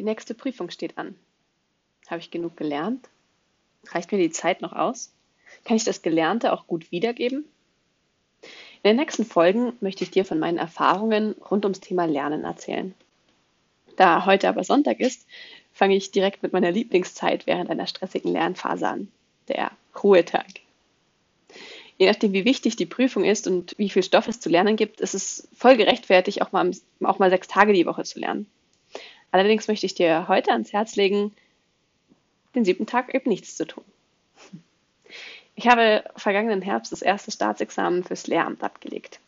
Die nächste Prüfung steht an. Habe ich genug gelernt? Reicht mir die Zeit noch aus? Kann ich das Gelernte auch gut wiedergeben? In den nächsten Folgen möchte ich dir von meinen Erfahrungen rund ums Thema Lernen erzählen. Da heute aber Sonntag ist, fange ich direkt mit meiner Lieblingszeit während einer stressigen Lernphase an, der Ruhetag. Je nachdem, wie wichtig die Prüfung ist und wie viel Stoff es zu lernen gibt, ist es voll gerechtfertigt, auch mal, auch mal sechs Tage die Woche zu lernen. Allerdings möchte ich dir heute ans Herz legen, den siebten Tag eben nichts zu tun. Ich habe vergangenen Herbst das erste Staatsexamen fürs Lehramt abgelegt.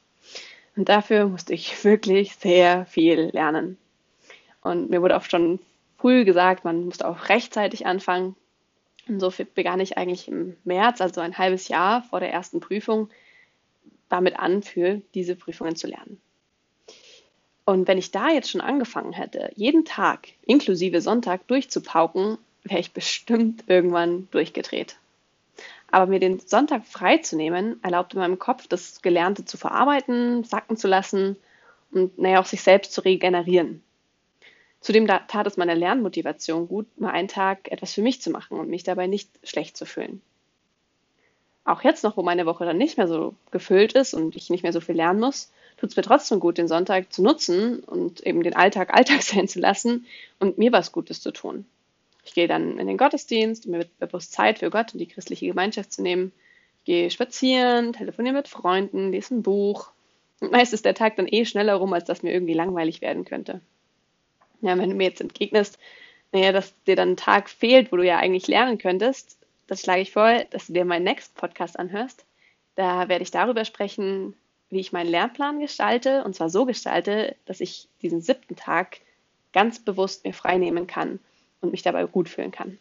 Und dafür musste ich wirklich sehr viel lernen. Und mir wurde auch schon früh gesagt, man musste auch rechtzeitig anfangen. Und so begann ich eigentlich im März, also ein halbes Jahr vor der ersten Prüfung, damit an, für diese Prüfungen zu lernen. Und wenn ich da jetzt schon angefangen hätte, jeden Tag inklusive Sonntag durchzupauken, wäre ich bestimmt irgendwann durchgedreht. Aber mir den Sonntag freizunehmen, erlaubte meinem Kopf, das Gelernte zu verarbeiten, sacken zu lassen und naja, auch sich selbst zu regenerieren. Zudem tat es meiner Lernmotivation gut, mal einen Tag etwas für mich zu machen und mich dabei nicht schlecht zu fühlen. Auch jetzt noch, wo meine Woche dann nicht mehr so gefüllt ist und ich nicht mehr so viel lernen muss, tut es mir trotzdem gut, den Sonntag zu nutzen und eben den Alltag Alltag sein zu lassen und mir was Gutes zu tun. Ich gehe dann in den Gottesdienst, mir bewusst Zeit für Gott und die christliche Gemeinschaft zu nehmen. Ich gehe spazieren, telefoniere mit Freunden, lese ein Buch. Und meist ist der Tag dann eh schneller rum, als dass mir irgendwie langweilig werden könnte. Ja, wenn du mir jetzt entgegnest, naja, dass dir dann ein Tag fehlt, wo du ja eigentlich lernen könntest, das schlage ich vor, dass du dir meinen Next Podcast anhörst. Da werde ich darüber sprechen, wie ich meinen Lernplan gestalte, und zwar so gestalte, dass ich diesen siebten Tag ganz bewusst mir frei nehmen kann und mich dabei gut fühlen kann.